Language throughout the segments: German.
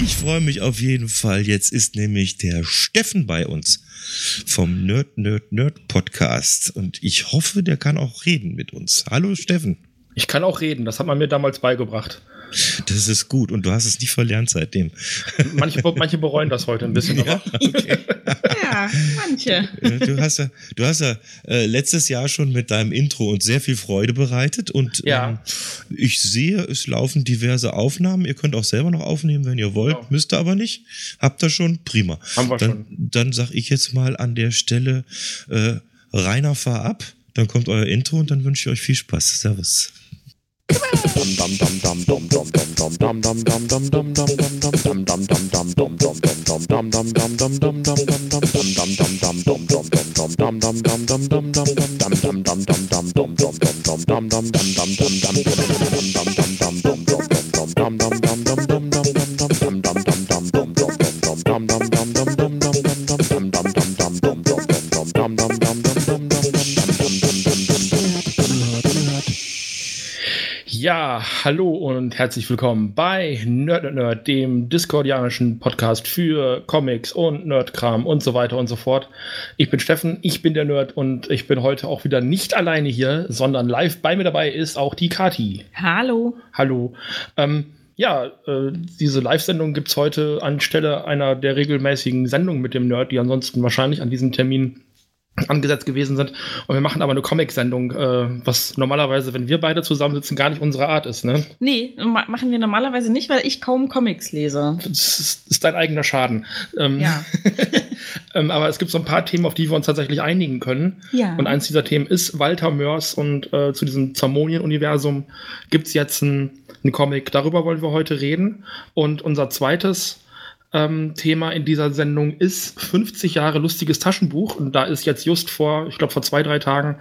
Ich freue mich auf jeden Fall. Jetzt ist nämlich der Steffen bei uns vom Nerd Nerd Nerd Podcast und ich hoffe, der kann auch reden mit uns. Hallo Steffen. Ich kann auch reden, das hat man mir damals beigebracht. Das ist gut und du hast es nicht verlernt seitdem. Manche, manche bereuen das heute ein bisschen, ja, okay. ja, manche. Du hast ja, du hast ja äh, letztes Jahr schon mit deinem Intro uns sehr viel Freude bereitet und Ja. ähm, ich sehe, es laufen diverse Aufnahmen. Ihr könnt auch selber noch aufnehmen, wenn ihr wollt, Genau. müsst ihr aber nicht. Habt ihr schon? Prima. Haben wir dann, schon. Dann sag ich jetzt mal an der Stelle, äh, Rainer, fahr ab. Dann kommt euer Intro und dann wünsche ich euch viel Spaß. Servus. dum dum Ja, hallo und herzlich willkommen bei Nerd Nerd Nerd, dem discordianischen Podcast für Comics und Nerdkram und so weiter und so fort. Ich bin Steffen, ich bin der Nerd und ich bin heute auch wieder nicht alleine hier, sondern live bei mir dabei ist auch die Kati. Hallo. Hallo. Ähm, ja, äh, diese Live-Sendung gibt es heute anstelle einer der regelmäßigen Sendungen mit dem Nerd, die ansonsten wahrscheinlich an diesem Termin angesetzt gewesen sind. Und wir machen aber eine Comic-Sendung, äh, was normalerweise, wenn wir beide zusammensitzen, gar nicht unsere Art ist. Ne? Nee, ma machen wir normalerweise nicht, weil ich kaum Comics lese. Das ist, ist dein eigener Schaden. Ähm, Ja. ähm, aber es gibt so ein paar Themen, auf die wir uns tatsächlich einigen können. Ja. Und eins dieser Themen ist Walter Mörs und äh, zu diesem Zamonien-Universum gibt es jetzt ein, ein Comic. Darüber wollen wir heute reden. Und unser zweites ähm, Thema in dieser Sendung ist 50 Jahre lustiges Taschenbuch. Und da ist jetzt just vor, ich glaube vor zwei, drei Tagen,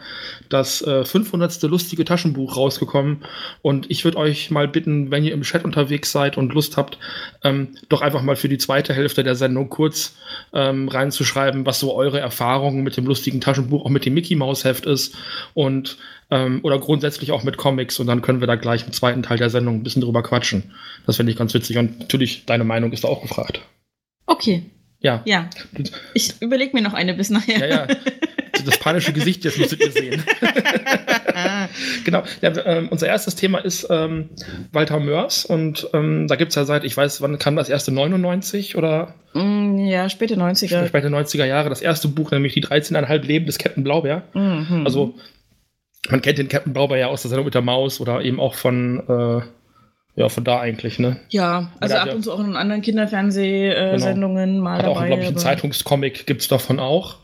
das äh, 500. lustige Taschenbuch rausgekommen. Und ich würde euch mal bitten, wenn ihr im Chat unterwegs seid und Lust habt, ähm, doch einfach mal für die zweite Hälfte der Sendung kurz ähm, reinzuschreiben, was so eure Erfahrungen mit dem lustigen Taschenbuch, auch mit dem Mickey Maus Heft ist und ähm, oder grundsätzlich auch mit Comics und dann können wir da gleich im zweiten Teil der Sendung ein bisschen drüber quatschen. Das finde ich ganz witzig und natürlich deine Meinung ist da auch gefragt. Okay. Ja. Ja. Ich überlege mir noch eine bis nachher. Ja, ja. Das panische Gesicht jetzt müsstet ihr sehen. genau. Ja, ähm, unser erstes Thema ist ähm, Walter Mörs und ähm, da gibt es ja seit, ich weiß, wann kam das erste 99 oder Mm, ja, späte 90er. späte 90er Jahre, das erste Buch, nämlich die 13,5 Leben des Captain Blaubeer. Mhm. Also, man kennt den Captain Blaubeer ja aus der Sendung mit der Maus oder eben auch von, äh, ja, von da eigentlich, ne? ja, also ab und zu auch in anderen Kinderfernsehsendungen mal Hat auch, dabei. glaube ich, einen Zeitungscomic gibt es davon auch.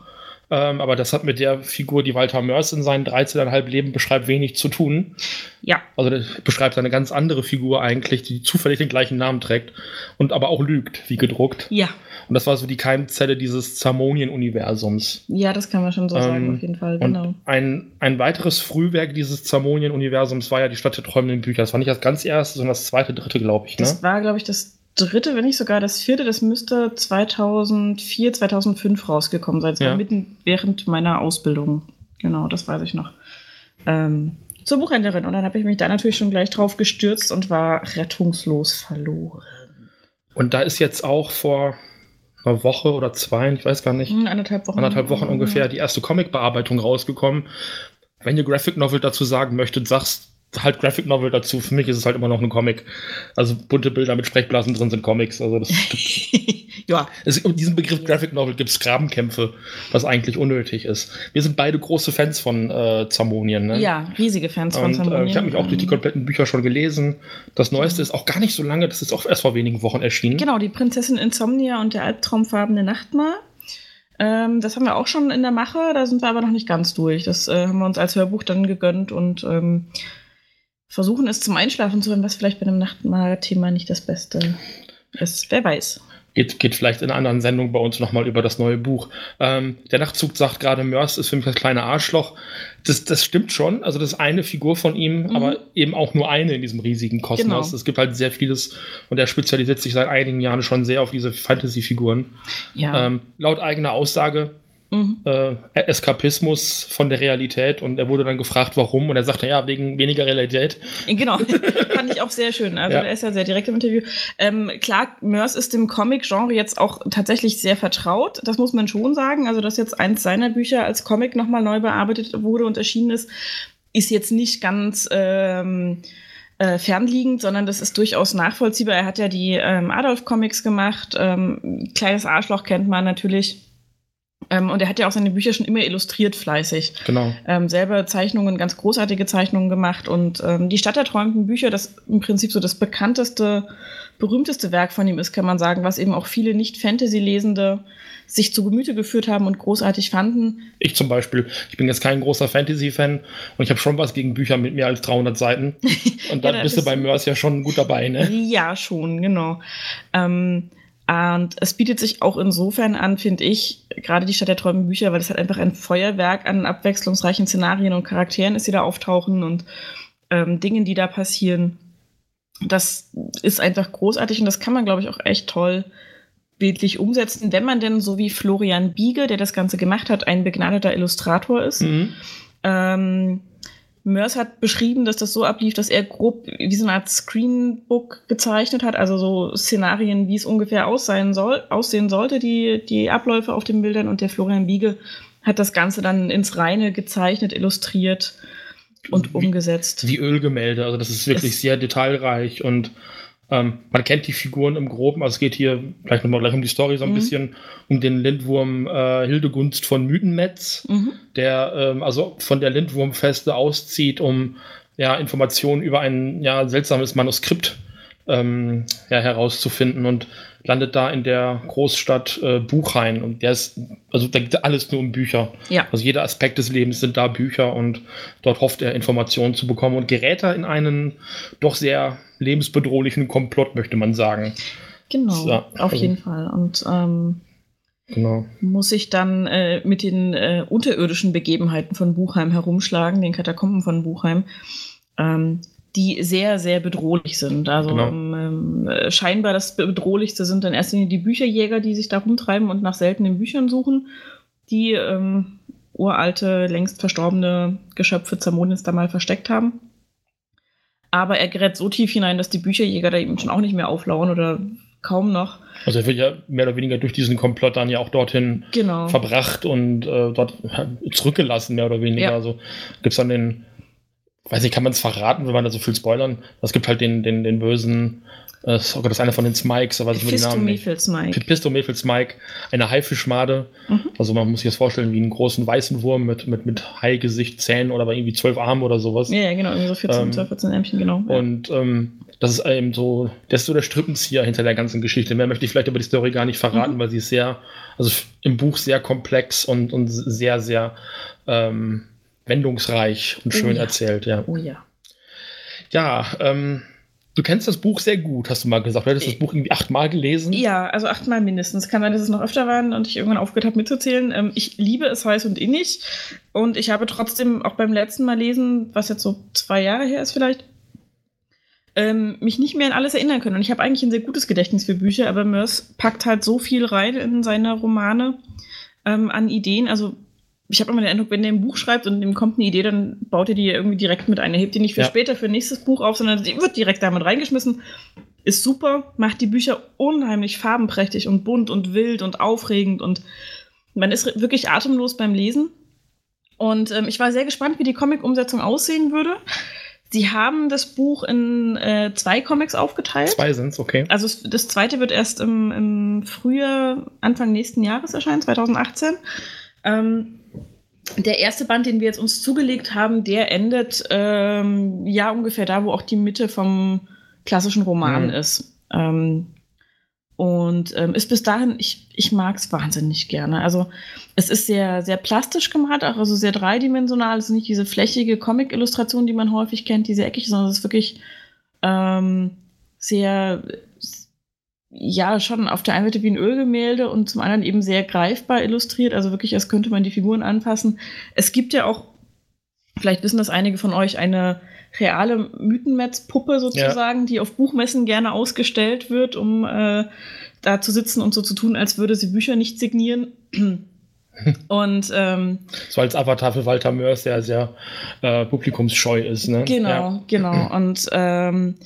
Ähm, aber das hat mit der Figur, die Walter Mörs in seinen 13,5 Leben beschreibt, wenig zu tun. Ja. Also der beschreibt eine ganz andere Figur eigentlich, die zufällig den gleichen Namen trägt und aber auch lügt, wie gedruckt. Ja. Und das war so die Keimzelle dieses Zamonien-Universums. Ja, das kann man schon so sagen, Ähm, auf jeden Fall, Und genau. ein, ein weiteres Frühwerk dieses Zamonien-Universums war ja die Stadt der träumenden Bücher. Das war nicht das ganz erste, sondern das zweite, dritte, glaube ich. Ne? Das war, glaube ich, das dritte, wenn nicht sogar das vierte. Das müsste 2004, 2005 rausgekommen sein. Das Ja. war mitten während meiner Ausbildung. Genau, das weiß ich noch. Ähm, zur Buchhändlerin. Und dann habe ich mich da natürlich schon gleich drauf gestürzt und war rettungslos verloren. Und da ist jetzt auch vor einer Woche oder zwei, ich weiß gar nicht, Hm, anderthalb Wochen. anderthalb Wochen ungefähr die erste Comic-Bearbeitung rausgekommen. Wenn ihr Graphic Novel dazu sagen möchtet, sagst halt Graphic Novel dazu. Für mich ist es halt immer noch ein Comic. Also bunte Bilder mit Sprechblasen drin sind Comics. Also das, ja, es, um diesen Begriff Graphic Novel gibt es Grabenkämpfe, was eigentlich unnötig ist. Wir sind beide große Fans von äh, Zamonien. Ne? ja, riesige Fans von Und, äh, Zamonien. ich habe mich auch durch die kompletten Bücher schon gelesen. Das Neueste ist auch gar nicht so lange, das ist auch erst vor wenigen Wochen erschienen. Genau, die Prinzessin Insomnia und der albtraumfarbene Nachtmar. Ähm, das haben wir auch schon in der Mache, da sind wir aber noch nicht ganz durch. Das äh, haben wir uns als Hörbuch dann gegönnt und ähm, versuchen es zum Einschlafen zu hören, was vielleicht bei einem Nachtmar-Thema nicht das Beste ist. Wer weiß. geht, geht vielleicht in einer anderen Sendung bei uns nochmal über das neue Buch. Ähm, der Nachtzug sagt gerade, Mörs ist für mich das kleine Arschloch. Das, das stimmt schon. Also das ist eine Figur von ihm, mhm. aber eben auch nur eine in diesem riesigen Kosmos. Genau. Es gibt halt sehr vieles und er spezialisiert sich seit einigen Jahren schon sehr auf diese Fantasy-Figuren. Ja. Ähm, laut eigener Aussage Mhm. Äh, Eskapismus von der Realität und er wurde dann gefragt, warum und er sagte, ja, wegen weniger Realität. Genau, fand ich auch sehr schön. Also ja. er ist ja sehr direkt im Interview. Ähm, klar, Mörs ist dem Comic-Genre jetzt auch tatsächlich sehr vertraut, das muss man schon sagen. Also dass jetzt eins seiner Bücher als Comic nochmal neu bearbeitet wurde und erschienen ist, ist jetzt nicht ganz... Ähm, äh, fernliegend, sondern das ist durchaus nachvollziehbar. Er hat ja die ähm, Adolf-Comics gemacht. Ähm, Kleines Arschloch kennt man natürlich. Ähm, und er hat ja auch seine Bücher schon immer illustriert fleißig. Genau. Ähm, selber Zeichnungen, ganz großartige Zeichnungen gemacht. Und ähm, die Stadt der träumenden Bücher, das im Prinzip so das bekannteste, berühmteste Werk von ihm ist, kann man sagen, was eben auch viele Nicht-Fantasy-Lesende sich zu Gemüte geführt haben und großartig fanden. Ich zum Beispiel. Ich bin jetzt kein großer Fantasy-Fan und ich habe schon was gegen Bücher mit mehr als 300 Seiten. Und da ja, bist du bei Mörs ja schon gut dabei, ne? Ja, schon, genau. Ähm, und es bietet sich auch insofern an, finde ich, gerade die Stadt der träumen Bücher, weil es halt einfach ein Feuerwerk an abwechslungsreichen Szenarien und Charakteren ist, die da auftauchen und ähm, Dingen, die da passieren. Das ist einfach großartig und das kann man, glaube ich, auch echt toll bildlich umsetzen, wenn man denn so wie Florian Biege, der das Ganze gemacht hat, ein begnadeter Illustrator ist. Mhm. Ähm, Mörs hat beschrieben, dass das so ablief, dass er grob wie so eine Art Screenbook gezeichnet hat, also so Szenarien, wie es ungefähr aussehen, soll, aussehen sollte, die, die Abläufe auf den Bildern. Und der Florian Wiege hat das Ganze dann ins Reine gezeichnet, illustriert und wie, umgesetzt. Wie Ölgemälde, also das ist wirklich es sehr detailreich und ähm, man kennt die Figuren im Groben, also es geht hier gleich nochmal gleich um die Story so ein mhm. bisschen, um den Lindwurm äh, Hildegunst von Mythenmetz, mhm. der ähm, also von der Lindwurmfeste auszieht, um ja, Informationen über ein ja, seltsames Manuskript ähm, ja, herauszufinden und landet da in der Großstadt äh, Buchhain und der ist, also da geht alles nur um Bücher. Ja. Also jeder Aspekt des Lebens sind da Bücher und dort hofft er Informationen zu bekommen und gerät er in einen doch sehr lebensbedrohlichen Komplott, möchte man sagen. Genau, so, auf also, jeden Fall. Und ähm, genau. muss ich dann äh, mit den äh, unterirdischen Begebenheiten von Buchheim herumschlagen, den Katakomben von Buchheim. Ähm, die sehr, sehr bedrohlich sind. Also genau. ähm, äh, scheinbar das Bedrohlichste sind in erster Linie die Bücherjäger, die sich da rumtreiben und nach seltenen Büchern suchen, die ähm, uralte, längst verstorbene Geschöpfe Zermoniens da mal versteckt haben. Aber er gerät so tief hinein, dass die Bücherjäger da eben schon auch nicht mehr auflauern oder kaum noch. Also er wird ja mehr oder weniger durch diesen Komplott dann ja auch dorthin genau. verbracht und äh, dort zurückgelassen, mehr oder weniger. Ja. Also gibt es dann den weiß nicht, kann man es verraten, wenn man da so viel spoilern? Es gibt halt den, den, den bösen, äh, das ist einer von den Smikes, aber ich den Namen. Smike. Pisto Smike, eine Haifischmade. Mhm. Also man muss sich das vorstellen wie einen großen weißen Wurm mit, mit, mit Haigesicht, Zähnen oder irgendwie zwölf Armen oder sowas. Ja, ja genau, irgendwie so 14, ähm, 12, 14 Ärmchen, genau. Und ähm, das ist eben so, das ist so der Strippenzieher hinter der ganzen Geschichte. Mehr möchte ich vielleicht über die Story gar nicht verraten, mhm. weil sie ist sehr, also im Buch sehr komplex und, und sehr, sehr ähm, wendungsreich und schön oh ja. erzählt, ja. Oh ja. Ja, ähm, du kennst das Buch sehr gut, hast du mal gesagt. Du hättest das Buch irgendwie achtmal gelesen. Ja, also achtmal mindestens. Kann sein, dass es noch öfter waren und ich irgendwann aufgehört habe mitzuzählen. Ähm, ich liebe es heiß und innig. Und ich habe trotzdem auch beim letzten Mal lesen, was jetzt so zwei Jahre her ist vielleicht, ähm, mich nicht mehr an alles erinnern können. Und ich habe eigentlich ein sehr gutes Gedächtnis für Bücher, aber Mörs packt halt so viel rein in seine Romane ähm, an Ideen. Also ich habe immer den Eindruck, wenn der ein Buch schreibt und ihm kommt eine Idee, dann baut er die irgendwie direkt mit ein. Er hebt die nicht für ja. später, für ein nächstes Buch auf, sondern die wird direkt damit reingeschmissen. Ist super, macht die Bücher unheimlich farbenprächtig und bunt und wild und aufregend und man ist wirklich atemlos beim Lesen. Und ähm, ich war sehr gespannt, wie die Comic-Umsetzung aussehen würde. Sie haben das Buch in äh, zwei Comics aufgeteilt. Zwei sind es, okay. Also das zweite wird erst im, im Frühjahr, Anfang nächsten Jahres erscheinen, 2018. Ähm, der erste Band, den wir jetzt uns zugelegt haben, der endet ähm, ja ungefähr da, wo auch die Mitte vom klassischen Roman mhm. ist. Ähm, und ähm, ist bis dahin, ich, ich mag es wahnsinnig gerne. Also es ist sehr, sehr plastisch gemacht, auch also sehr dreidimensional. Es ist nicht diese flächige Comic-Illustration, die man häufig kennt, diese eckig, sondern es ist wirklich ähm, sehr ja schon auf der einen Seite wie ein Ölgemälde und zum anderen eben sehr greifbar illustriert, also wirklich, als könnte man die Figuren anpassen. Es gibt ja auch, vielleicht wissen das einige von euch, eine reale Mythenmetz-Puppe sozusagen, ja. die auf Buchmessen gerne ausgestellt wird, um äh, da zu sitzen und so zu tun, als würde sie Bücher nicht signieren. Und ähm, so als Avatar für Walter Mörs, der sehr äh, publikumsscheu ist. Ne? Genau, ja. genau. Und ähm,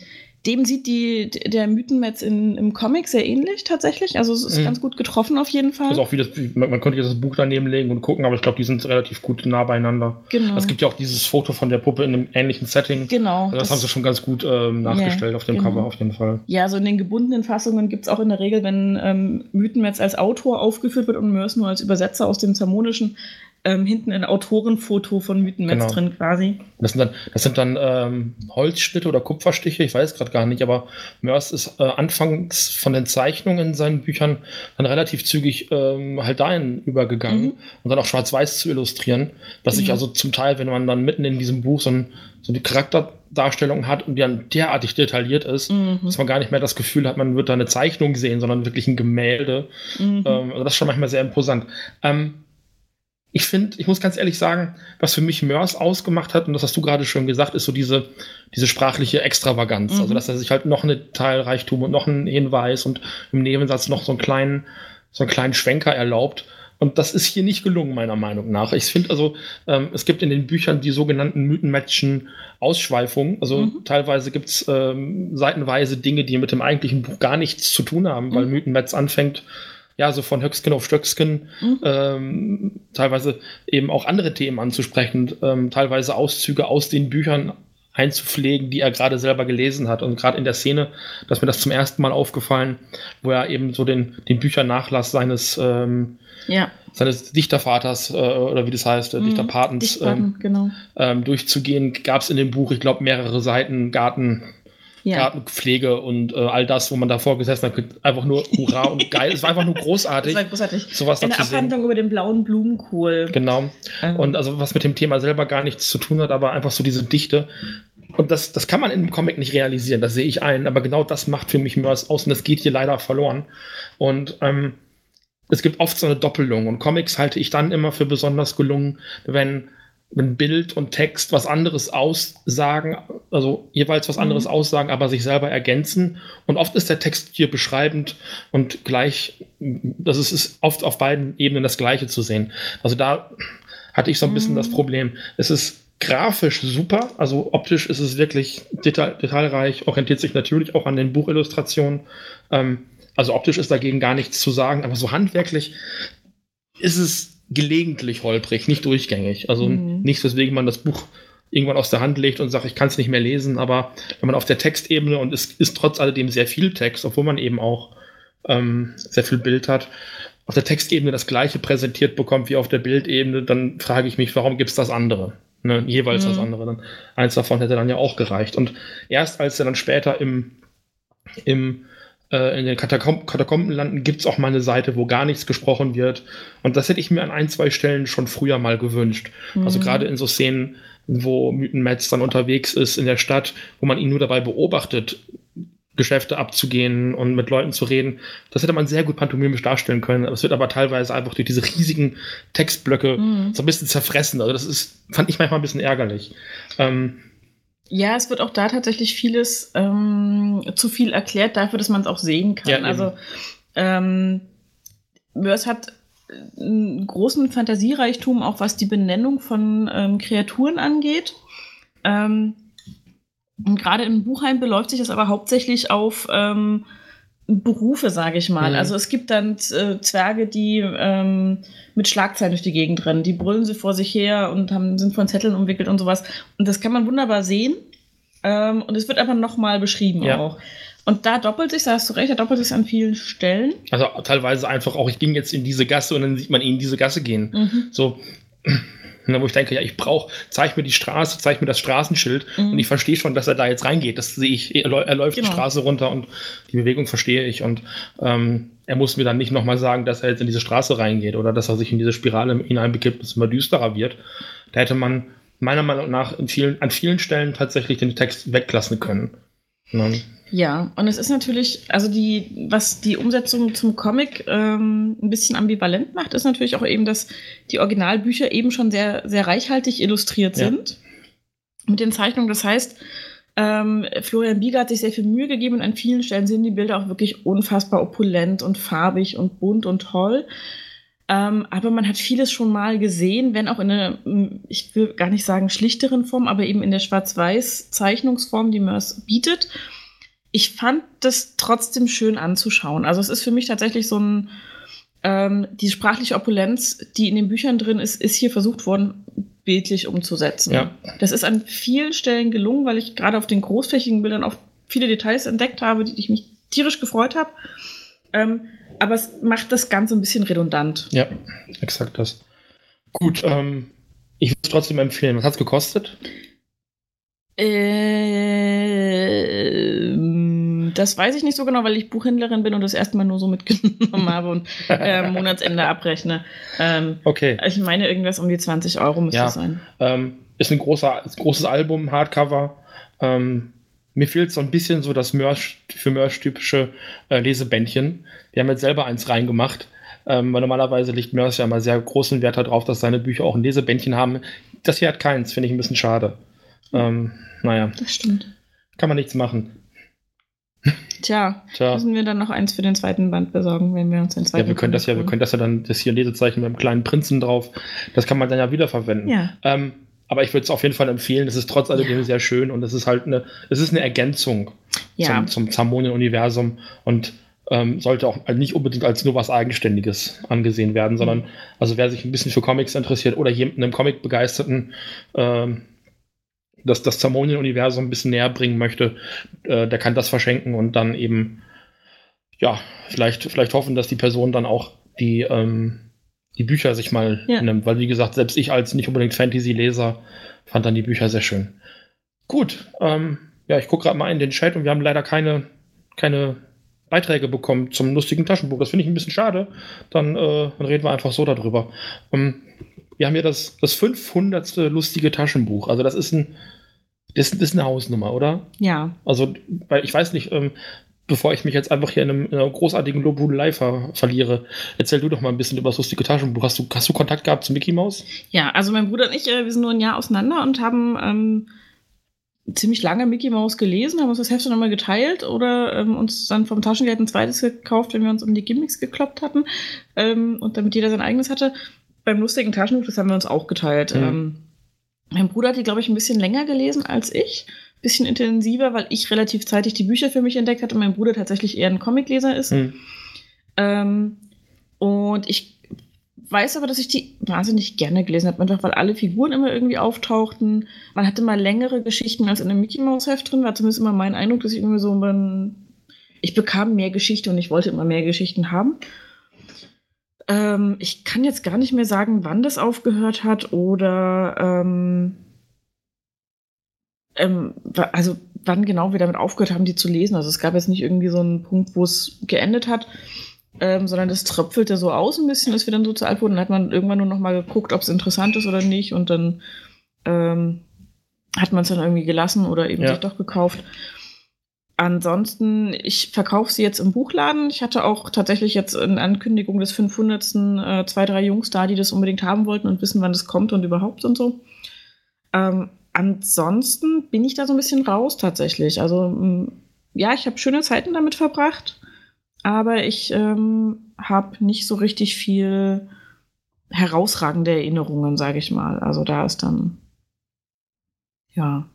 dem sieht die, der Mythenmetz in, im Comic sehr ähnlich tatsächlich. Also es ist mhm. ganz gut getroffen auf jeden Fall. Also auch wie das, man, man, könnte jetzt das Buch daneben legen und gucken, aber ich glaube, die sind relativ gut nah beieinander. Genau. Es gibt ja auch dieses Foto von der Puppe in einem ähnlichen Setting. Genau. Also das, das, haben sie schon ganz gut ähm, nachgestellt ja, auf dem genau. Cover auf jeden Fall. Ja, so in den gebundenen Fassungen gibt es auch in der Regel, wenn ähm, Mythenmetz als Autor aufgeführt wird und Mörs nur als Übersetzer aus dem Zermonischen, ähm, hinten ein Autorenfoto von Mythenmetz genau. drin quasi. Das sind dann, das sind dann ähm, Holzschnitte oder Kupferstiche, ich weiß gerade gar nicht, aber Mörs ist äh, anfangs von den Zeichnungen in seinen Büchern dann relativ zügig ähm, halt dahin übergegangen mhm. und dann auch schwarz-weiß zu illustrieren, dass mhm. ich also zum Teil, wenn man dann mitten in diesem Buch so, ein, so die Charakterdarstellung hat und die dann derartig detailliert ist, mhm. dass man gar nicht mehr das Gefühl hat, man wird da eine Zeichnung sehen, sondern wirklich ein Gemälde. Mhm. Ähm, also das ist schon manchmal sehr imposant. Ähm, ich finde, ich muss ganz ehrlich sagen, was für mich Mörs ausgemacht hat, und das hast du gerade schon gesagt, ist so diese, diese sprachliche Extravaganz. Mhm. Also, dass er sich halt noch eine Teilreichtum und noch einen Hinweis und im Nebensatz noch so einen kleinen, so einen kleinen Schwenker erlaubt. Und das ist hier nicht gelungen, meiner Meinung nach. Ich finde also, ähm, es gibt in den Büchern die sogenannten Mythenmatchen Ausschweifungen. Also mhm. teilweise gibt es ähm, seitenweise Dinge, die mit dem eigentlichen Buch gar nichts zu tun haben, mhm. weil Mythenmetz anfängt, ja, so von Höcksken auf Stöcksken, mhm. ähm, teilweise eben auch andere Themen anzusprechen, ähm, teilweise Auszüge aus den Büchern einzupflegen, die er gerade selber gelesen hat. Und gerade in der Szene, dass mir das zum ersten Mal aufgefallen, wo er eben so den, den Büchernachlass seines, ähm, ja. seines Dichtervaters äh, oder wie das heißt, mhm. Dichterpatens ähm, genau. ähm, durchzugehen, gab es in dem Buch, ich glaube, mehrere Seiten Garten, ja. Gartenpflege und äh, all das, wo man davor gesessen hat, einfach nur hurra und geil. Es war einfach nur großartig. Das war großartig. Sowas Eine Abhandlung über den blauen Blumenkohl. Genau. Ähm. Und also was mit dem Thema selber gar nichts zu tun hat, aber einfach so diese Dichte. Und das, das kann man in einem Comic nicht realisieren, das sehe ich ein, aber genau das macht für mich Mörs aus und das geht hier leider verloren. Und ähm, es gibt oft so eine Doppelung und Comics halte ich dann immer für besonders gelungen, wenn wenn Bild und Text was anderes aussagen, also jeweils was anderes mhm. aussagen, aber sich selber ergänzen. Und oft ist der Text hier beschreibend und gleich, das ist, ist oft auf beiden Ebenen das Gleiche zu sehen. Also da hatte ich so ein bisschen mhm. das Problem. Es ist grafisch super, also optisch ist es wirklich detail, detailreich, orientiert sich natürlich auch an den Buchillustrationen. Ähm, also optisch ist dagegen gar nichts zu sagen, aber so handwerklich ist es gelegentlich holprig, nicht durchgängig. Also mhm. nichts, weswegen man das Buch irgendwann aus der Hand legt und sagt, ich kann es nicht mehr lesen, aber wenn man auf der Textebene und es ist trotz alledem sehr viel Text, obwohl man eben auch ähm, sehr viel Bild hat, auf der Textebene das gleiche präsentiert bekommt wie auf der Bildebene, dann frage ich mich, warum gibt es das andere? Ne, jeweils mhm. das andere. Dann, eins davon hätte dann ja auch gereicht. Und erst als er dann später im, im in den Katakom Katakombenlanden gibt es auch mal eine Seite, wo gar nichts gesprochen wird. Und das hätte ich mir an ein, zwei Stellen schon früher mal gewünscht. Also mhm. Also gerade in so Szenen, wo Mythenmetz dann unterwegs ist in der Stadt, wo man ihn nur dabei beobachtet, Geschäfte abzugehen und mit Leuten zu reden. Das hätte man sehr gut pantomimisch darstellen können. Es wird aber teilweise einfach durch diese riesigen Textblöcke mhm. so ein bisschen zerfressen. Also das ist, fand ich manchmal ein bisschen ärgerlich. Ähm, ja, es wird auch da tatsächlich vieles ähm, zu viel erklärt dafür, dass man es auch sehen kann. Ja, also ähm, Mörs hat einen großen Fantasiereichtum, auch was die Benennung von ähm, Kreaturen angeht. Ähm, und gerade im Buchheim beläuft sich das aber hauptsächlich auf ähm, Berufe, sage ich mal. Mhm. Also es gibt dann äh, Zwerge, die ähm, mit Schlagzeilen durch die Gegend rennen. Die brüllen sie vor sich her und haben, sind von Zetteln umwickelt und sowas. Und das kann man wunderbar sehen. Ähm, und es wird aber nochmal beschrieben ja. auch. Und da doppelt sich, da hast du recht, da doppelt sich an vielen Stellen. Also teilweise einfach auch, ich ging jetzt in diese Gasse und dann sieht man ihn in diese Gasse gehen. Mhm. So, wo ich denke, ja, ich brauche, zeig mir die Straße, zeig mir das Straßenschild mhm. und ich verstehe schon, dass er da jetzt reingeht. Das sehe ich, er, läuft genau. die Straße runter und die Bewegung verstehe ich und ähm, er muss mir dann nicht nochmal sagen, dass er jetzt in diese Straße reingeht oder dass er sich in diese Spirale hineinbegibt, dass es immer düsterer wird. Da hätte man meiner Meinung nach vielen, an vielen Stellen tatsächlich den Text weglassen können. Ne? Ja, und es ist natürlich, also die, was die Umsetzung zum Comic ähm, ein bisschen ambivalent macht, ist natürlich auch eben, dass die Originalbücher eben schon sehr, sehr reichhaltig illustriert Ja. sind mit den Zeichnungen. Das heißt, ähm, Florian Bieger hat sich sehr viel Mühe gegeben und an vielen Stellen sind die Bilder auch wirklich unfassbar opulent und farbig und bunt und toll. Ähm, aber man hat vieles schon mal gesehen, wenn auch in einer, ich will gar nicht sagen schlichteren Form, aber eben in der Schwarz-Weiß-Zeichnungsform, die Mörs bietet. Ich fand das trotzdem schön anzuschauen. Also es ist für mich tatsächlich so ein, ähm, die sprachliche Opulenz, die in den Büchern drin ist, ist hier versucht worden, bildlich umzusetzen. Ja. Das ist an vielen Stellen gelungen, weil ich gerade auf den großflächigen Bildern auch viele Details entdeckt habe, die ich mich tierisch gefreut habe. Ähm, aber es macht das Ganze ein bisschen redundant. Ja, exakt das. Gut, ähm, ich würde es trotzdem empfehlen. Was hat es gekostet? Ähm, das weiß ich nicht so genau, weil ich Buchhändlerin bin und das erstmal nur so mitgenommen habe und äh, Monatsende abrechne. Ähm, Okay. ich meine, irgendwas um die 20 Euro müsste Ja. es sein. Ähm, ist ein großer, großes Album, Hardcover. Ähm, mir fehlt so ein bisschen so das Mörsch, für Mörsch typische äh, Lesebändchen. Wir haben jetzt selber eins reingemacht. Ähm, weil normalerweise legt Mörsch ja immer sehr großen Wert darauf, dass seine Bücher auch ein Lesebändchen haben. Das hier hat keins, finde ich ein bisschen schade. Ähm, naja, Das stimmt. kann man nichts machen. Tja, Tja. müssen wir dann noch eins für den zweiten Band besorgen, wenn wir uns den zweiten Ja, wir können das ja, wir holen. können das ja dann, das hier Lesezeichen mit dem kleinen Prinzen drauf, das kann man dann ja wiederverwenden. Ja. Ähm, aber ich würde es auf jeden Fall empfehlen. Es ist trotz alledem Ja. sehr schön und es ist halt eine, es ist eine Ergänzung Ja. zum, zum Zamonien-Universum und ähm, sollte auch nicht unbedingt als nur was Eigenständiges angesehen werden, sondern also wer sich ein bisschen für Comics interessiert oder jemanden im Comic begeisterten ähm, das, das Zamonien-Universum ein bisschen näher bringen möchte, äh, der kann das verschenken und dann eben ja, vielleicht, vielleicht hoffen, dass die Person dann auch die, ähm, die Bücher sich mal Ja. nimmt. Weil, wie gesagt, selbst ich als nicht unbedingt Fantasy-Leser fand dann die Bücher sehr schön. Gut, ähm, ja, ich gucke gerade mal in den Chat und wir haben leider keine, keine Beiträge bekommen zum lustigen Taschenbuch. Das finde ich ein bisschen schade. Dann, äh, dann reden wir einfach so darüber. Ähm, wir haben hier das, das 500. lustige Taschenbuch. Also das ist ein, das, das ist eine Hausnummer, oder? Ja. Also, weil ich weiß nicht, ähm, bevor ich mich jetzt einfach hier in, einem, in einer großartigen Lobhudelei ver verliere, erzähl du doch mal ein bisschen über das lustige Taschenbuch. Hast du, hast du Kontakt gehabt zu Mickey Mouse? Ja, also mein Bruder und ich, äh, wir sind nur ein Jahr auseinander und haben ähm, ziemlich lange Mickey Mouse gelesen, haben uns das Heft dann immer geteilt oder ähm, uns dann vom Taschengeld ein zweites gekauft, wenn wir uns um die Gimmicks gekloppt hatten ähm, und damit jeder sein eigenes hatte. Beim lustigen Taschenbuch, das haben wir uns auch geteilt. Mhm. Ähm, mein Bruder hat die, glaube ich, ein bisschen länger gelesen als ich. Bisschen intensiver, weil ich relativ zeitig die Bücher für mich entdeckt hatte und mein Bruder tatsächlich eher ein Comicleser ist. Hm. Ähm, und ich weiß aber, dass ich die wahnsinnig gerne gelesen habe, einfach weil alle Figuren immer irgendwie auftauchten. Man hatte mal längere Geschichten als in einem Mickey Mouse Heft drin, war zumindest immer mein Eindruck, dass ich irgendwie so ich bekam mehr Geschichte und ich wollte immer mehr Geschichten haben. Ähm, ich kann jetzt gar nicht mehr sagen, wann das aufgehört hat oder ähm, ähm, also wann genau wir damit aufgehört haben, die zu lesen. Also es gab jetzt nicht irgendwie so einen Punkt, wo es geendet hat, ähm, sondern das tröpfelte so aus ein bisschen, als wir dann so zu alt wurden. Dann hat man irgendwann nur noch mal geguckt, ob es interessant ist oder nicht und dann ähm, hat man es dann irgendwie gelassen oder eben Ja. sich doch gekauft. Ansonsten, ich verkaufe sie jetzt im Buchladen. Ich hatte auch tatsächlich jetzt in Ankündigung des 500. Äh, zwei, drei Jungs da, die das unbedingt haben wollten und wissen, wann das kommt und überhaupt und so. Ähm, ansonsten bin ich da so ein bisschen raus tatsächlich. Also mm, ja, ich habe schöne Zeiten damit verbracht, aber ich ähm, habe nicht so richtig viel herausragende Erinnerungen, sage ich mal. Also da ist dann ja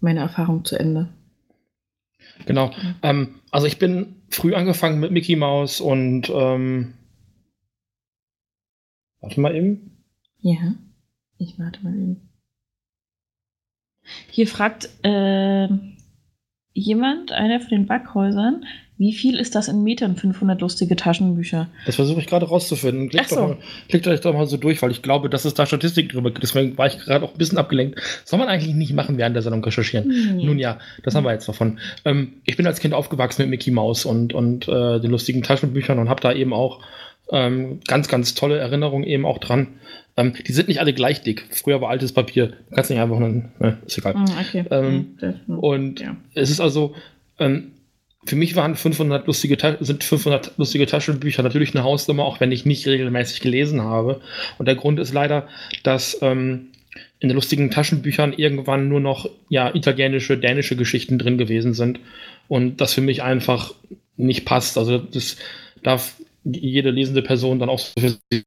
meine Erfahrung zu Ende. Genau. Ähm, also ich bin früh angefangen mit Mickey Mouse und ähm, warte mal eben. Ja, ich warte mal eben. Hier fragt äh, jemand, einer von den Backhäusern, wie viel ist das in Metern 500 lustige Taschenbücher? Das versuche ich gerade rauszufinden. Klickt, so. doch mal, klickt euch doch mal so durch, weil ich glaube, dass es da Statistik drüber gibt. Deswegen war ich gerade auch ein bisschen abgelenkt. Soll man eigentlich nicht machen während der Sendung recherchieren. Nee. Nun ja, das haben wir jetzt davon. Ähm, ich bin als Kind aufgewachsen mit Mickey Mouse und, und äh, den lustigen Taschenbüchern und habe da eben auch ähm, ganz, ganz tolle Erinnerungen eben auch dran. Ähm, die sind nicht alle gleich dick. Früher war altes Papier. Du kannst nicht einfach einen, ne, ist egal. Ah, okay. Ähm, Mhm. Und Ja. es ist also, ähm, für mich waren 500 lustige, sind 500 lustige Taschenbücher natürlich eine Hausnummer, auch wenn ich nicht regelmäßig gelesen habe. Und der Grund ist leider, dass ähm, in den lustigen Taschenbüchern irgendwann nur noch ja, italienische, dänische Geschichten drin gewesen sind. Und das für mich einfach nicht passt. Also das darf jede lesende Person dann auch so für sich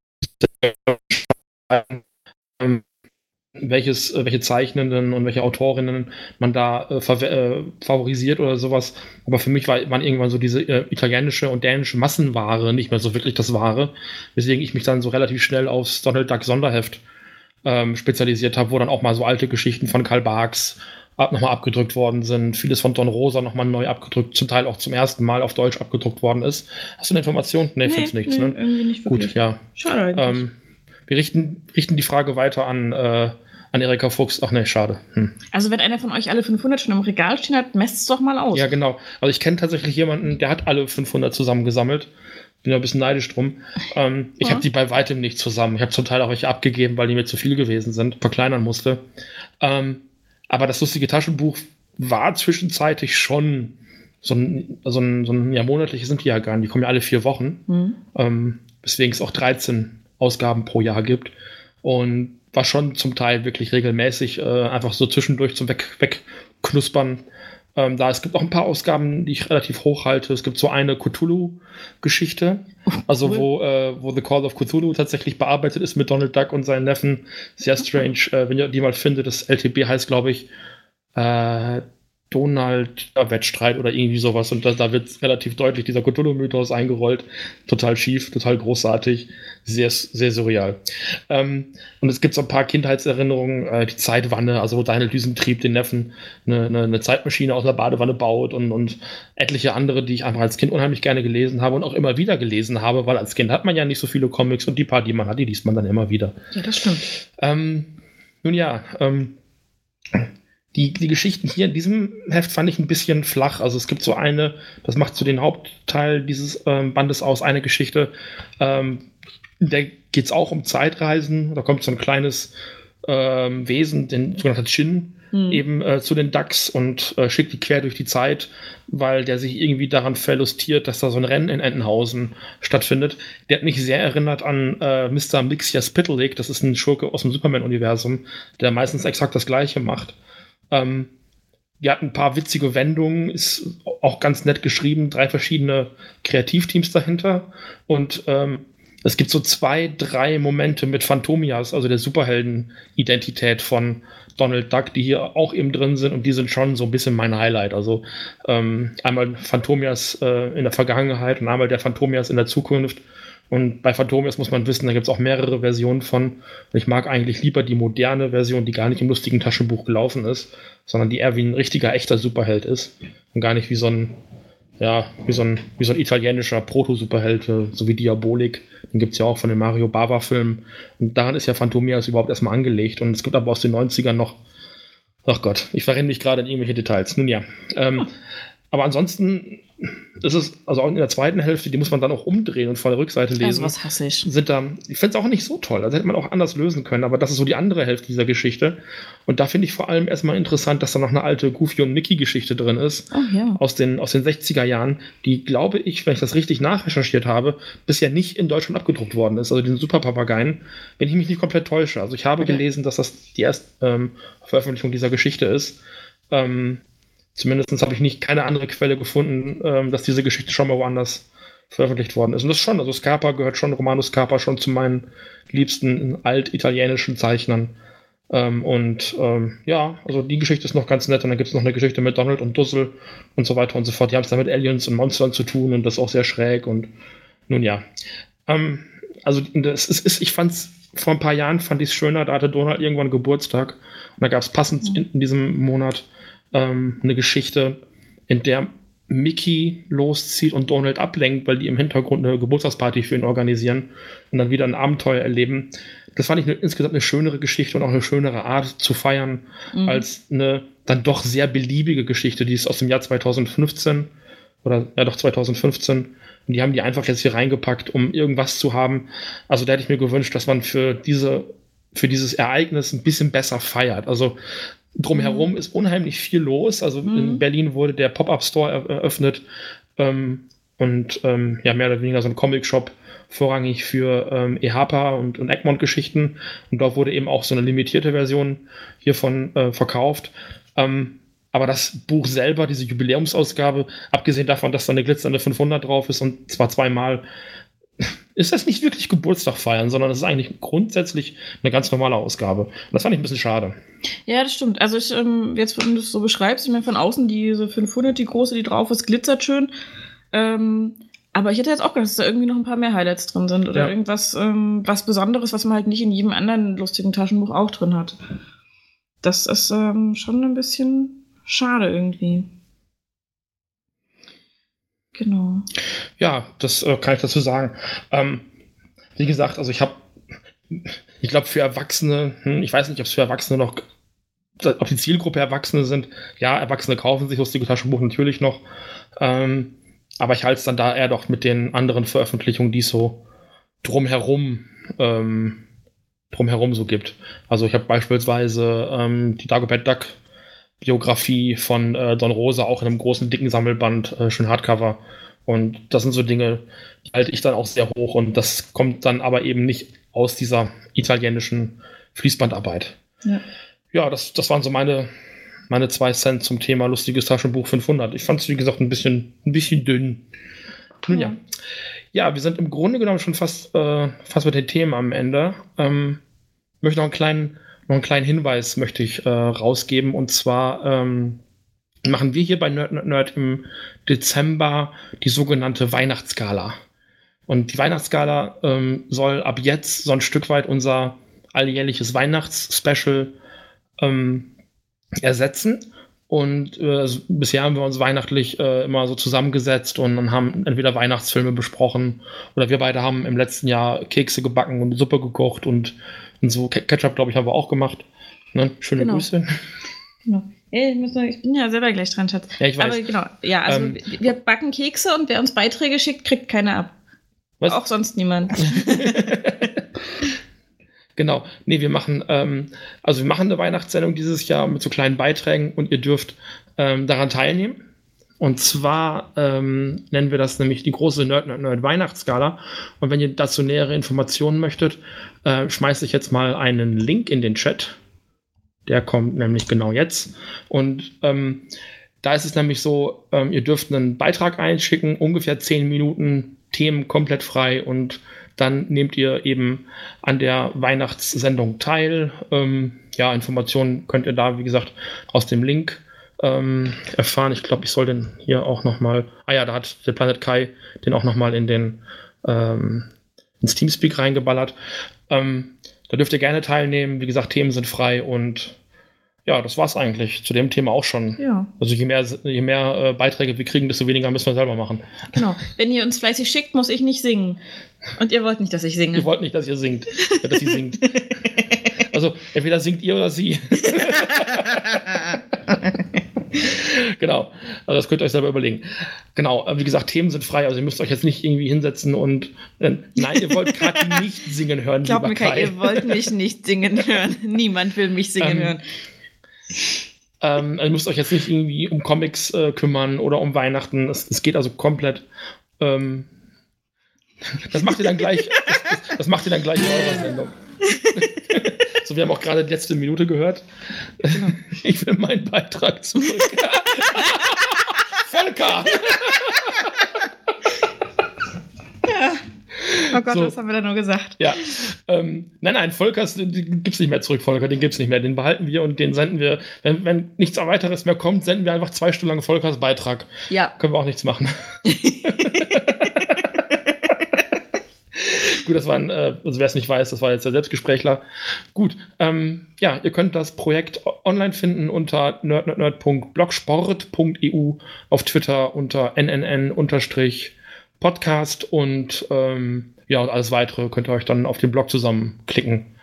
welches, äh, welche Zeichnenden und welche Autorinnen man da äh, äh, favorisiert oder sowas. Aber für mich war, waren irgendwann so diese äh, italienische und dänische Massenware nicht mehr so wirklich das Wahre, weswegen ich mich dann so relativ schnell aufs Donald Duck Sonderheft ähm, spezialisiert habe, wo dann auch mal so alte Geschichten von Karl Barks nochmal abgedrückt worden sind. Vieles von Don Rosa nochmal neu abgedrückt, zum Teil auch zum ersten Mal auf Deutsch abgedruckt worden ist. Hast du eine Information? Nee, findest nichts, nee, ne? irgendwie nicht wirklich. Gut, ja. Schade. Ähm, wir richten, richten die Frage weiter an, äh, an Erika Fuchs. Ach nee, schade. Hm. Also wenn einer von euch alle 500 schon im Regal stehen hat, messt es doch mal aus. Ja, genau. Also ich kenne tatsächlich jemanden, der hat alle 500 zusammengesammelt. Bin da ein bisschen neidisch drum. Ähm, ich Ja. habe die bei weitem nicht zusammen. Ich habe zum Teil auch welche abgegeben, weil die mir zu viel gewesen sind, verkleinern musste. Ähm, aber das lustige Taschenbuch war zwischenzeitlich schon so ein, so ein, so ein ja, monatlich sind die ja gar nicht. Die kommen ja alle vier Wochen. Hm. ähm, weswegen es auch 13 Ausgaben pro Jahr gibt. Und war schon zum Teil wirklich regelmäßig äh, einfach so zwischendurch zum Weg Wegknuspern. Ähm, da es gibt auch ein paar Ausgaben, die ich relativ hoch halte. Es gibt so eine Cthulhu-Geschichte, also cool. wo, äh, wo The Call of Cthulhu tatsächlich bearbeitet ist mit Donald Duck und seinen Neffen. Sehr strange, äh, wenn ihr die mal findet. Das LTB heißt, glaube ich, äh, Donald Wettstreit oder irgendwie sowas. Und da, da wird relativ deutlich dieser Cthulhu-Mythos eingerollt. Total schief, total großartig, sehr, sehr surreal. Ähm, und es gibt so ein paar Kindheitserinnerungen, äh, die Zeitwanne, also wo Daniel Düsentrieb den Neffen eine, eine, eine Zeitmaschine aus der Badewanne baut und, und etliche andere, die ich einfach als Kind unheimlich gerne gelesen habe und auch immer wieder gelesen habe, weil als Kind hat man ja nicht so viele Comics und die paar, die man hat, die liest man dann immer wieder. Ja, das stimmt. Ähm, nun ja, ähm, die, die Geschichten hier in diesem Heft fand ich ein bisschen flach. Also es gibt so eine, das macht so den Hauptteil dieses ähm, Bandes aus, eine Geschichte, ähm, in der geht es auch um Zeitreisen. Da kommt so ein kleines ähm, Wesen, den sogenannten Chin, Hm. eben äh, zu den Ducks und äh, schickt die quer durch die Zeit, weil der sich irgendwie daran verlustiert, dass da so ein Rennen in Entenhausen stattfindet. Der hat mich sehr erinnert an äh, Mr. Mixia Spittlek, das ist ein Schurke aus dem Superman-Universum, der meistens exakt das gleiche macht. Ähm, die hat ein paar witzige Wendungen, ist auch ganz nett geschrieben, drei verschiedene Kreativteams dahinter und ähm, es gibt so zwei, drei Momente mit Phantomias, also der Superhelden-Identität von Donald Duck, die hier auch eben drin sind und die sind schon so ein bisschen mein Highlight. Also ähm, einmal Phantomias äh, in der Vergangenheit und einmal der Phantomias in der Zukunft. Und bei Phantomias muss man wissen, da gibt es auch mehrere Versionen von. Ich mag eigentlich lieber die moderne Version, die gar nicht im lustigen Taschenbuch gelaufen ist, sondern die eher wie ein richtiger, echter Superheld ist. Und gar nicht wie so ein, ja, wie so ein, wie so ein italienischer Proto-Superheld, äh, so wie Diabolik. Den gibt es ja auch von den Mario Bava-Filmen. Und daran ist ja Phantomias überhaupt erstmal angelegt. Und es gibt aber aus den 90ern noch, ach Gott, ich verrenne mich gerade in irgendwelche Details. Nun ja. Ähm, aber ansonsten ist es, also auch in der zweiten Hälfte, die muss man dann auch umdrehen und von der Rückseite lesen Also was hasse ich. sind da, ich finde es auch nicht so toll. Also hätte man auch anders lösen können, aber das ist so die andere Hälfte dieser Geschichte. Und da finde ich vor allem erstmal interessant, dass da noch eine alte Goofy und Mickey-Geschichte drin ist. Oh ja. Aus den, aus den 60er Jahren, die, glaube ich, wenn ich das richtig nachrecherchiert habe, bisher nicht in Deutschland abgedruckt worden ist. Also den Superpapageien, wenn ich mich nicht komplett täusche. Also ich habe Okay. gelesen, dass das die erste ähm, Veröffentlichung dieser Geschichte ist. Ähm, zumindest habe ich nicht keine andere Quelle gefunden, ähm, dass diese Geschichte schon mal woanders veröffentlicht worden ist. Und das schon, also Scarpa gehört schon, Romano Scarpa schon zu meinen liebsten alt-italienischen Zeichnern. Ähm, und ähm, ja, also die Geschichte ist noch ganz nett. Und dann gibt es noch eine Geschichte mit Donald und Dussel und so weiter und so fort. Die haben es da mit Aliens und Monstern zu tun und das ist auch sehr schräg. Und nun ja. Ähm, also das ist, ist ich fand es vor ein paar Jahren fand ich es schöner, da hatte Donald irgendwann Geburtstag. Und da gab es passend in, in diesem Monat ähm, eine Geschichte, in der Mickey loszieht und Donald ablenkt, weil die im Hintergrund eine Geburtstagsparty für ihn organisieren und dann wieder ein Abenteuer erleben. Das fand ich eine, insgesamt eine schönere Geschichte und auch eine schönere Art zu feiern, Mhm. als eine dann doch sehr beliebige Geschichte, die ist aus dem Jahr 2015 oder ja doch 2015 und die haben die einfach jetzt hier reingepackt, um irgendwas zu haben. Also da hätte ich mir gewünscht, dass man für diese für dieses Ereignis ein bisschen besser feiert. Also drumherum mhm. ist unheimlich viel los. Also mhm. in Berlin wurde der Pop-Up-Store eröffnet ähm, und ähm, ja, mehr oder weniger so ein Comic-Shop vorrangig für ähm, EHPA und, und Egmont-Geschichten. Und dort wurde eben auch so eine limitierte Version hiervon äh, verkauft. Ähm, aber das Buch selber, diese Jubiläumsausgabe, abgesehen davon, dass da eine glitzernde 500 drauf ist und zwar zweimal, ist das nicht wirklich Geburtstag feiern, sondern es ist eigentlich grundsätzlich eine ganz normale Ausgabe. Und das fand ich ein bisschen schade. Ja, das stimmt. Also ich, ähm, jetzt, wenn du es so beschreibst, ich meine von außen diese 500, die große, die drauf ist, glitzert schön. Ähm, aber ich hätte jetzt auch gedacht, dass da irgendwie noch ein paar mehr Highlights drin sind oder ja. irgendwas ähm, was Besonderes, was man halt nicht in jedem anderen lustigen Taschenbuch auch drin hat. Das ist ähm, schon ein bisschen schade irgendwie. Genau. Ja, das äh, kann ich dazu sagen. Ähm, wie gesagt, also ich habe, ich glaube, für Erwachsene, hm, ich weiß nicht, ob es für Erwachsene noch, ob die Zielgruppe Erwachsene sind. Ja, Erwachsene kaufen sich lustige Taschenbuch natürlich noch. Ähm, aber ich halte es dann da eher doch mit den anderen Veröffentlichungen, die es so drumherum, ähm, drumherum so gibt. Also ich habe beispielsweise ähm, die Dagobert Duck Biografie von äh, Don Rosa, auch in einem großen, dicken Sammelband, äh, schön Hardcover. Und das sind so Dinge, die halte ich dann auch sehr hoch. Und das kommt dann aber eben nicht aus dieser italienischen Fließbandarbeit. Ja, ja das, das waren so meine, meine zwei Cent zum Thema lustiges Taschenbuch 500. Ich fand es, wie gesagt, ein bisschen, ein bisschen dünn. Nun ja. Ja, wir sind im Grunde genommen schon fast, äh, fast mit den Themen am Ende. Ähm, möchte noch einen kleinen noch einen kleinen Hinweis möchte ich äh, rausgeben. Und zwar ähm, machen wir hier bei Nerd, Nerd Nerd im Dezember die sogenannte Weihnachtsgala. Und die Weihnachtsgala ähm, soll ab jetzt so ein Stück weit unser alljährliches Weihnachtsspecial ähm, ersetzen. Und äh, bisher haben wir uns weihnachtlich äh, immer so zusammengesetzt und haben entweder Weihnachtsfilme besprochen oder wir beide haben im letzten Jahr Kekse gebacken und Suppe gekocht und und so Ketchup, glaube ich, haben wir auch gemacht. Ne? Schöne genau. Grüße. Genau. Ich bin ja selber gleich dran, Schatz. Ja, ich weiß. Aber genau, ja, also ähm, wir backen Kekse und wer uns Beiträge schickt, kriegt keine ab. Was? Auch sonst niemand. genau. Nee, wir machen, ähm, also wir machen eine Weihnachtssendung dieses Jahr mit so kleinen Beiträgen und ihr dürft ähm, daran teilnehmen. Und zwar ähm, nennen wir das nämlich die große Nerd Nerd Nerd Weihnachtsskala. Und wenn ihr dazu nähere Informationen möchtet, äh, schmeiße ich jetzt mal einen Link in den Chat. Der kommt nämlich genau jetzt. Und ähm, da ist es nämlich so, ähm, ihr dürft einen Beitrag einschicken, ungefähr 10 Minuten, Themen komplett frei und dann nehmt ihr eben an der Weihnachtssendung teil. Ähm, ja, Informationen könnt ihr da, wie gesagt, aus dem Link ähm, erfahren. Ich glaube, ich soll den hier auch noch mal. Ah ja, da hat der Planet Kai den auch noch mal in den ähm, ins Teamspeak reingeballert. Ähm, da dürft ihr gerne teilnehmen. Wie gesagt, Themen sind frei und ja, das war's eigentlich zu dem Thema auch schon. Ja. Also je mehr, je mehr äh, Beiträge wir kriegen, desto weniger müssen wir selber machen. Genau. Wenn ihr uns fleißig schickt, muss ich nicht singen. Und ihr wollt nicht, dass ich singe. Ihr wollt nicht, dass ihr singt. dass sie singt. Also entweder singt ihr oder sie. Also das könnt ihr euch selber überlegen. Genau, wie gesagt, Themen sind frei, also ihr müsst euch jetzt nicht irgendwie hinsetzen und äh, nein, ihr wollt gerade nicht singen hören. Glaub mir, Kai, ihr wollt mich nicht singen hören. Niemand will mich singen ähm, hören. Ähm, ihr müsst euch jetzt nicht irgendwie um Comics äh, kümmern oder um Weihnachten. Es, es geht also komplett. Ähm, das macht ihr dann gleich. Das, das macht ihr dann gleich in eurer Sendung. so, wir haben auch gerade die letzte Minute gehört. Genau. Ich will meinen Beitrag zurück. Volker! ja. Oh Gott, so. was haben wir da nur gesagt? Ja. Ähm, nein, nein, Volkers gibt es nicht mehr zurück, Volker, den gibt es nicht mehr. Den behalten wir und den senden wir. Wenn, wenn nichts weiteres mehr kommt, senden wir einfach zwei Stunden lang Volkers Beitrag. Ja. Können wir auch nichts machen. Gut, das war ein, äh, also wer es nicht weiß, das war jetzt der Selbstgesprächler. Gut, ähm, ja, ihr könnt das Projekt online finden unter nerdnerdnerd.blogsport.eu, auf Twitter unter nnn-podcast und ähm, ja, und alles weitere könnt ihr euch dann auf den Blog zusammenklicken.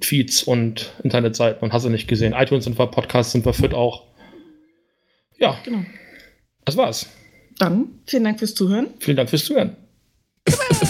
Feeds und Internetseiten und hast du nicht gesehen. iTunes sind wir, Podcasts sind wir fit auch. Ja, genau. Das war's. Dann vielen Dank fürs Zuhören. Vielen Dank fürs Zuhören.